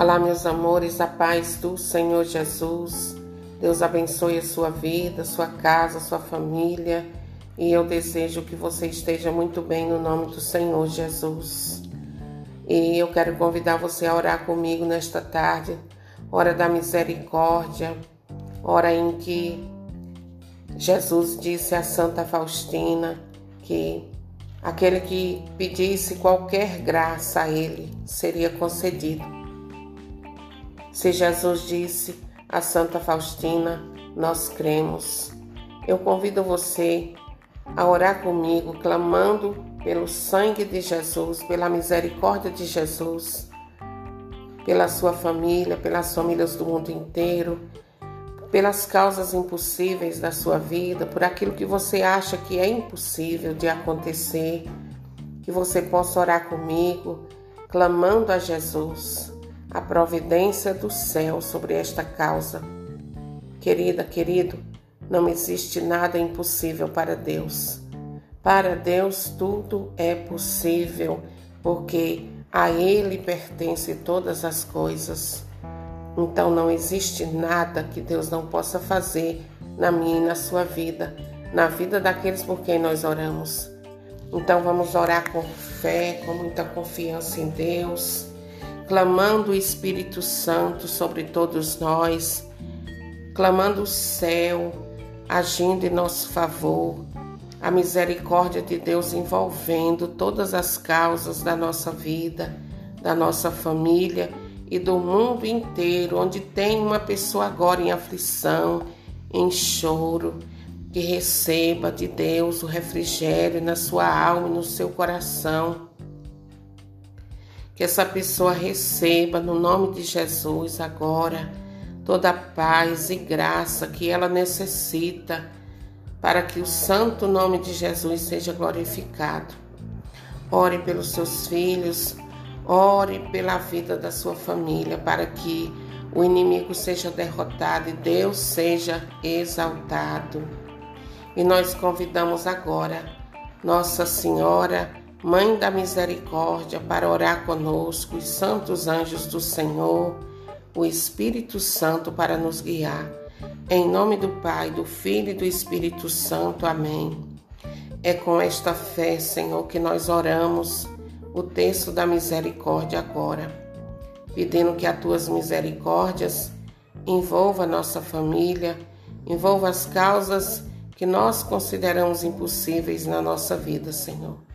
Olá, meus amores, a paz do Senhor Jesus. Deus abençoe a sua vida, sua casa, sua família. E eu desejo que você esteja muito bem no nome do Senhor Jesus. E eu quero convidar você a orar comigo nesta tarde, hora da misericórdia, hora em que Jesus disse a Santa Faustina que aquele que pedisse qualquer graça a ele seria concedido. Se Jesus disse a Santa Faustina, nós cremos. Eu convido você a orar comigo, clamando pelo sangue de Jesus, pela misericórdia de Jesus, pela sua família, pelas famílias do mundo inteiro, pelas causas impossíveis da sua vida, por aquilo que você acha que é impossível de acontecer, que você possa orar comigo, clamando a Jesus a providência do céu sobre esta causa. Querida, querido, não existe nada impossível para Deus. Para Deus tudo é possível, porque a Ele pertence todas as coisas. Então não existe nada que Deus não possa fazer na minha e na sua vida, na vida daqueles por quem nós oramos. Então vamos orar com fé, com muita confiança em Deus, clamando o Espírito Santo sobre todos nós, clamando o céu agindo em nosso favor, a misericórdia de Deus envolvendo todas as causas da nossa vida, da nossa família e do mundo inteiro, onde tem uma pessoa agora em aflição, em choro, que receba de Deus o refrigério na sua alma e no seu coração. Que essa pessoa receba no nome de Jesus agora toda a paz e graça que ela necessita para que o santo nome de Jesus seja glorificado. Ore pelos seus filhos, Ore pela vida da sua família para que o inimigo seja derrotado e Deus seja exaltado. E nós convidamos agora Nossa Senhora, Mãe da Misericórdia, para orar conosco, os santos anjos do Senhor, o Espírito Santo para nos guiar. Em nome do Pai, do Filho e do Espírito Santo. Amém. É com esta fé, Senhor, que nós oramos o texto da misericórdia agora, pedindo que as tuas misericórdias envolva a nossa família, envolva as causas que nós consideramos impossíveis na nossa vida, Senhor.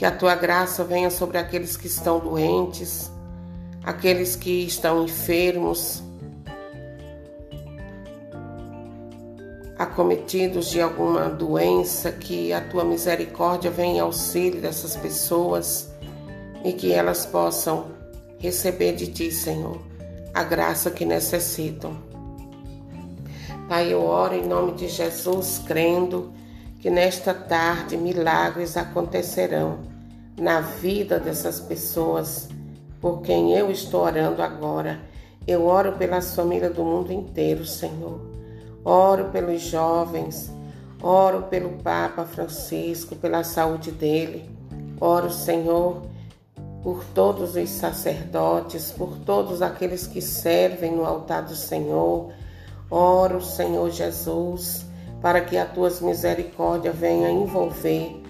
Que a tua graça venha sobre aqueles que estão doentes, aqueles que estão enfermos, acometidos de alguma doença, que a tua misericórdia venha em auxílio dessas pessoas e que elas possam receber de ti, Senhor, a graça que necessitam. Pai, eu oro em nome de Jesus, crendo que nesta tarde milagres acontecerão na vida dessas pessoas por quem eu estou orando agora. Eu oro pelas famílias do mundo inteiro, Senhor Oro pelos jovens, oro pelo Papa Francisco, pela saúde dele. Oro, Senhor, por todos os sacerdotes, por todos aqueles que servem no altar do Senhor. Oro, Senhor Jesus, para que a tua misericórdia venha envolver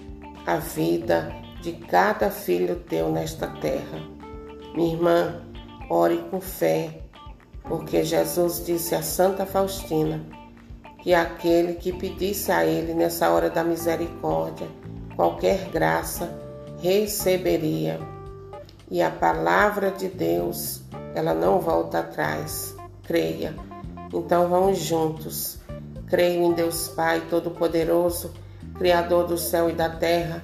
a vida de cada filho teu nesta terra. Minha irmã, ore com fé, porque Jesus disse a Santa Faustina que aquele que pedisse a ele nessa hora da misericórdia qualquer graça receberia. E a palavra de Deus, ela não volta atrás. Creia. Então vamos juntos. Creio em Deus Pai Todo-Poderoso, Criador do céu e da terra,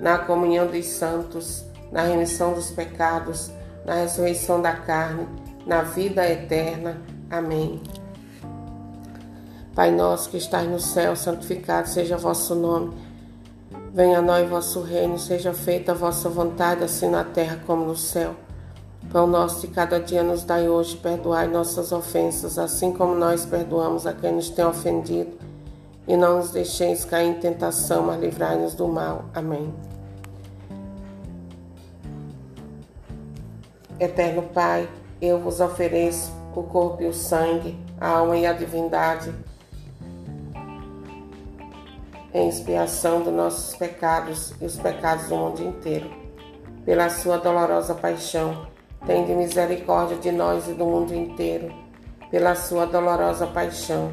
na comunhão dos santos, na remissão dos pecados, na ressurreição da carne, na vida eterna. Amém. Pai nosso que estás no céu, santificado seja vosso nome. Venha a nós vosso reino, seja feita a vossa vontade, assim na terra como no céu. Pão nosso de cada dia nos dai hoje, perdoai nossas ofensas, assim como nós perdoamos a quem nos tem ofendido. E não nos deixeis cair em tentação, mas livrai-nos do mal. Amém. Eterno Pai, eu vos ofereço o corpo e o sangue, a alma e a divindade em expiação dos nossos pecados e os pecados do mundo inteiro. Pela sua dolorosa paixão, tende misericórdia de nós e do mundo inteiro. Pela sua dolorosa paixão,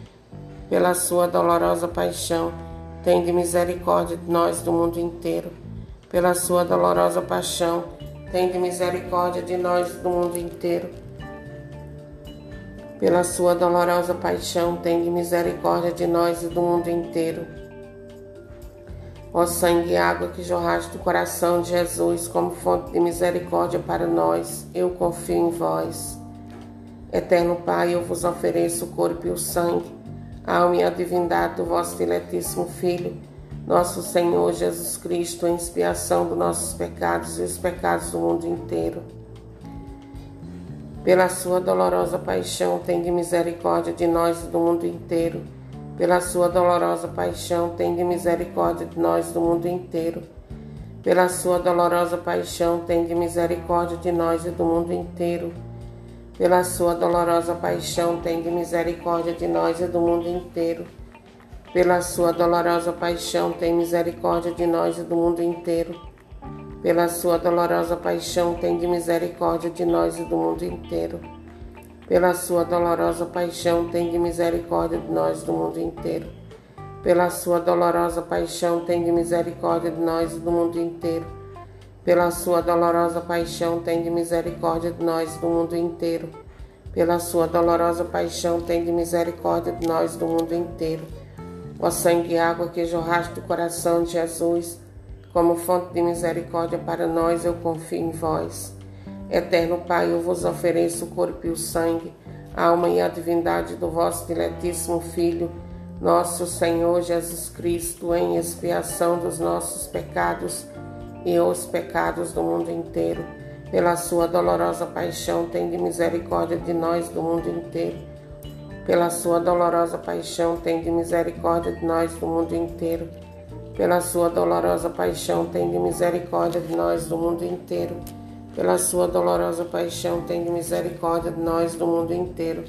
Pela sua dolorosa paixão, tende misericórdia de nós do mundo inteiro. Pela sua dolorosa paixão, tende misericórdia de nós do mundo inteiro pela sua dolorosa paixão, tenha misericórdia de nós e do mundo inteiro. Ó sangue e água que jorraste do coração de Jesus como fonte de misericórdia para nós, eu confio em vós. Eterno Pai, eu vos ofereço o corpo e o sangue, alma e a divindade do vosso diletíssimo Filho, nosso Senhor Jesus Cristo, em expiação dos nossos pecados e os pecados do mundo inteiro pela sua dolorosa paixão, tem de misericórdia de nós e do mundo inteiro. Pela sua dolorosa paixão, tem de misericórdia de nós e do mundo inteiro. Pela sua dolorosa paixão, tem de misericórdia de nós e do mundo inteiro. Pela sua dolorosa paixão, tem de misericórdia de nós e do mundo inteiro. Pela sua dolorosa paixão, tem misericórdia de nós e do mundo inteiro pela sua dolorosa paixão, tem de misericórdia de nós e do mundo inteiro. Pela sua dolorosa paixão, tem de misericórdia de nós e do mundo inteiro. Pela sua dolorosa paixão, tem de misericórdia de nós e do mundo inteiro. Pela sua dolorosa paixão, tem de misericórdia de nós do mundo inteiro. Pela sua dolorosa paixão, tem de misericórdia de nós do mundo inteiro. Ó sangue e água que jorraste do coração de Jesus, como fonte de misericórdia para nós, eu confio em vós. Eterno Pai, eu vos ofereço o corpo e o sangue, a alma e a divindade do vosso diletíssimo Filho, nosso Senhor Jesus Cristo, em expiação dos nossos pecados e os pecados do mundo inteiro. Pela sua dolorosa paixão, tende misericórdia de nós do mundo inteiro. Pela sua dolorosa paixão, tende misericórdia de nós do mundo inteiro pela sua dolorosa paixão, tem de misericórdia de nós do mundo inteiro. Pela sua dolorosa paixão, tem de misericórdia de nós do mundo inteiro.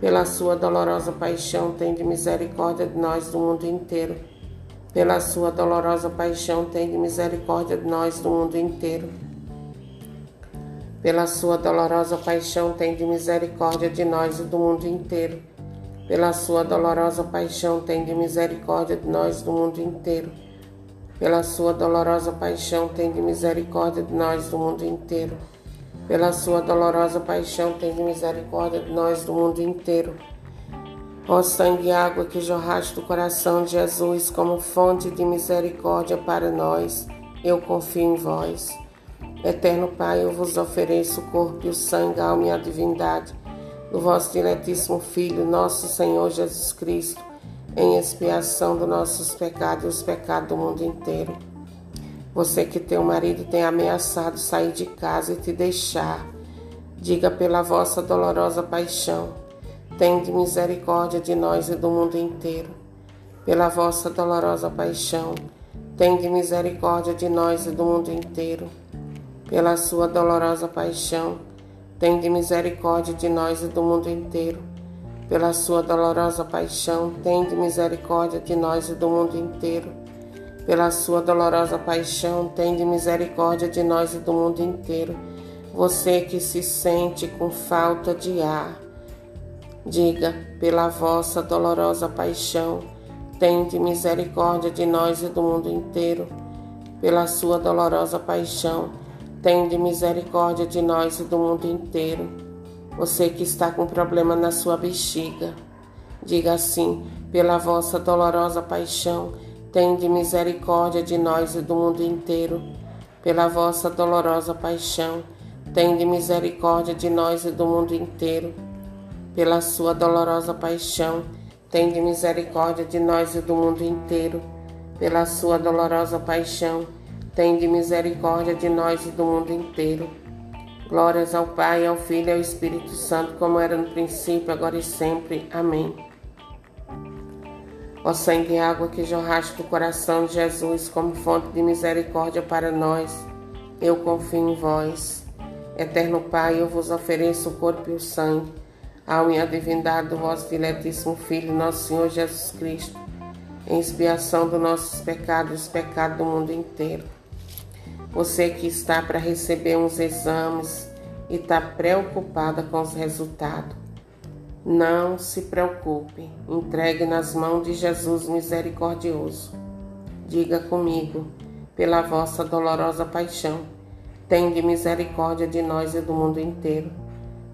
Pela sua dolorosa paixão, tem de misericórdia de nós do mundo inteiro. Pela sua dolorosa paixão, tem de misericórdia de nós do mundo inteiro. Pela sua dolorosa paixão, tem de misericórdia de nós e do mundo inteiro pela sua dolorosa paixão, tende misericórdia de nós do mundo inteiro. Pela sua dolorosa paixão, tende misericórdia de nós do mundo inteiro. Pela sua dolorosa paixão, tende misericórdia de nós do mundo inteiro. Ó sangue e água que jorraste do coração de Jesus como fonte de misericórdia para nós, eu confio em vós. Eterno Pai, eu vos ofereço o corpo e o sangue, a alma e a divindade do vosso diletíssimo Filho, nosso Senhor Jesus Cristo, em expiação dos nossos pecados e os pecados do mundo inteiro. Você que teu marido tem ameaçado sair de casa e te deixar, diga pela vossa dolorosa paixão, tende misericórdia de nós e do mundo inteiro. Pela vossa dolorosa paixão, tende misericórdia de nós e do mundo inteiro. Pela sua dolorosa paixão, Tende misericórdia de nós e do mundo inteiro. Pela sua dolorosa paixão, tende misericórdia de nós e do mundo inteiro. Pela sua dolorosa paixão, tende misericórdia de nós e do mundo inteiro. Você que se sente com falta de ar, diga pela vossa dolorosa paixão, tende misericórdia de nós e do mundo inteiro. Pela sua dolorosa paixão, tende misericórdia de nós e do mundo inteiro. Você que está com problema na sua bexiga, diga assim: pela vossa dolorosa paixão, tende misericórdia de nós e do mundo inteiro. Pela vossa dolorosa paixão, tende misericórdia de nós e do mundo inteiro. Pela sua dolorosa paixão, tende misericórdia de nós e do mundo inteiro. Pela sua dolorosa paixão, tende misericórdia de nós e do mundo inteiro. Glórias ao Pai, ao Filho e ao Espírito Santo, como era no princípio, agora e sempre. Amém. Ó sangue e água que jorraste do coração de Jesus como fonte de misericórdia para nós, eu confio em vós. Eterno Pai, eu vos ofereço o corpo e o sangue, a alma e a divindade do vosso diletíssimo Filho, nosso Senhor Jesus Cristo, em expiação dos nossos pecados e os pecados do mundo inteiro. Você que está para receber uns exames e está preocupada com os resultados, não se preocupe, entregue nas mãos de Jesus misericordioso. Diga comigo, pela vossa dolorosa paixão, tende misericórdia de nós e do mundo inteiro.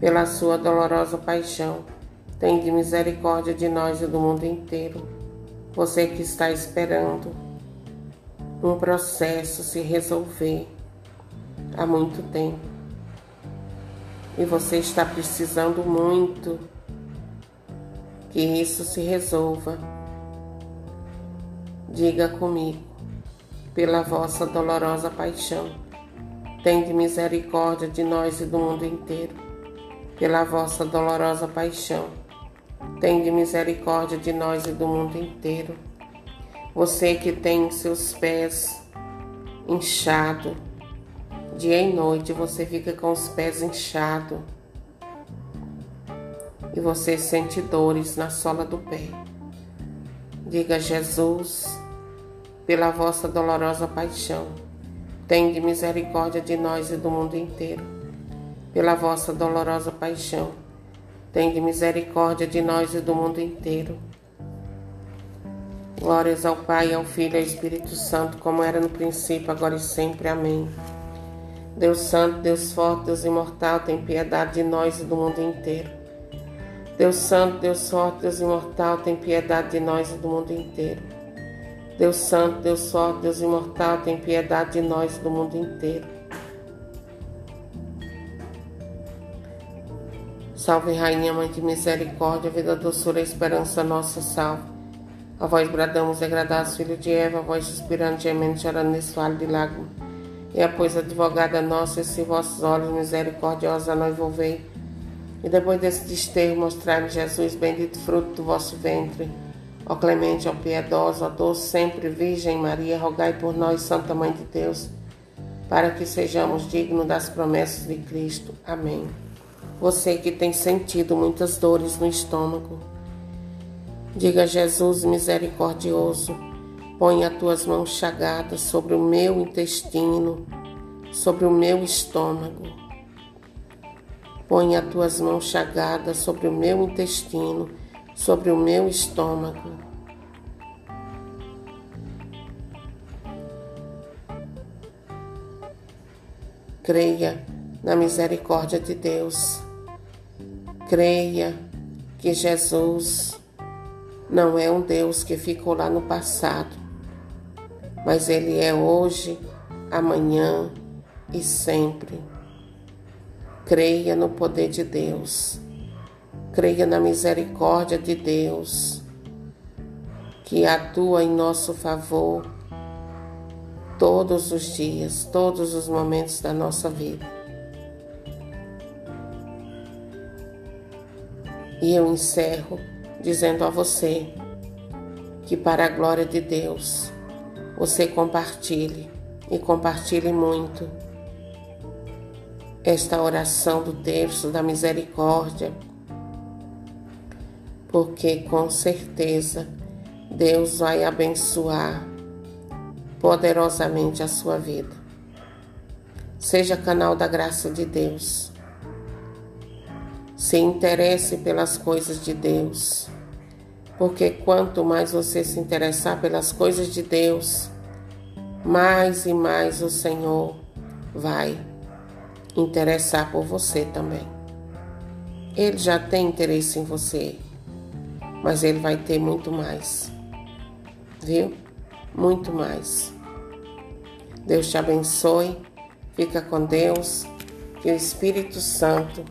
Pela sua dolorosa paixão, tende misericórdia de nós e do mundo inteiro. Você que está esperando um processo se resolver há muito tempo e você está precisando muito que isso se resolva. Diga comigo, pela vossa dolorosa paixão, tende misericórdia de nós e do mundo inteiro. Pela vossa dolorosa paixão, tende misericórdia de nós e do mundo inteiro. Você que tem seus pés inchados, dia e noite você fica com os pés inchados e você sente dores na sola do pé. Diga Jesus, pela vossa dolorosa paixão, tende misericórdia de nós e do mundo inteiro. Pela vossa dolorosa paixão, tende misericórdia de nós e do mundo inteiro. Glórias ao Pai, ao Filho e ao Espírito Santo, como era no princípio, agora e sempre. Amém. Deus Santo, Deus Forte, Deus Imortal, tem piedade de nós e do mundo inteiro. Deus Santo, Deus Forte, Deus Imortal, tem piedade de nós e do mundo inteiro. Deus Santo, Deus Forte, Deus Imortal, tem piedade de nós e do mundo inteiro. Salve, Rainha, Mãe de Misericórdia, vida, doçura, esperança, nossa salve. A vós bradamos, degradados, filho de Eva, a vós suspirando, gemendo, chorando nesse vale de lágrimas. E a pois, advogada nossa, se vossos olhos misericordiosos a nós volvei, e depois desse desterro, mostrar-me Jesus, bendito fruto do vosso ventre. Ó clemente, ó piedosa, ó doce, sempre Virgem Maria, rogai por nós, Santa Mãe de Deus, para que sejamos dignos das promessas de Cristo. Amém. Você que tem sentido muitas dores no estômago, diga Jesus misericordioso, põe as tuas mãos chagadas sobre o meu intestino, sobre o meu estômago Põe as tuas mãos chagadas sobre o meu intestino, sobre o meu estômago. Creia na misericórdia de Deus. Creia que Jesus não é um Deus que ficou lá no passado, mas Ele é hoje, amanhã e sempre. Creia no poder de Deus. Creia na misericórdia de Deus, que atua em nosso favor todos os dias, todos os momentos da nossa vida. E eu encerro dizendo a você que, para a glória de Deus, você compartilhe e compartilhe muito esta oração do terço da misericórdia, porque com certeza Deus vai abençoar poderosamente a sua vida. Seja canal da graça de Deus. Se interesse pelas coisas de Deus. Porque quanto mais você se interessar pelas coisas de Deus, mais e mais o Senhor vai interessar por você também. Ele já tem interesse em você, mas ele vai ter muito mais. Viu? Muito mais. Deus te abençoe. Fica com Deus. Que o Espírito Santo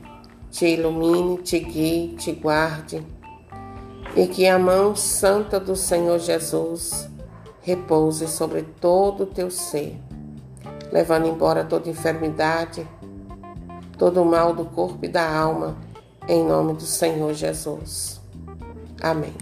te ilumine, te guie, te guarde. E que a mão santa do Senhor Jesus repouse sobre todo o teu ser, levando embora toda enfermidade, todo o mal do corpo e da alma, em nome do Senhor Jesus. Amém.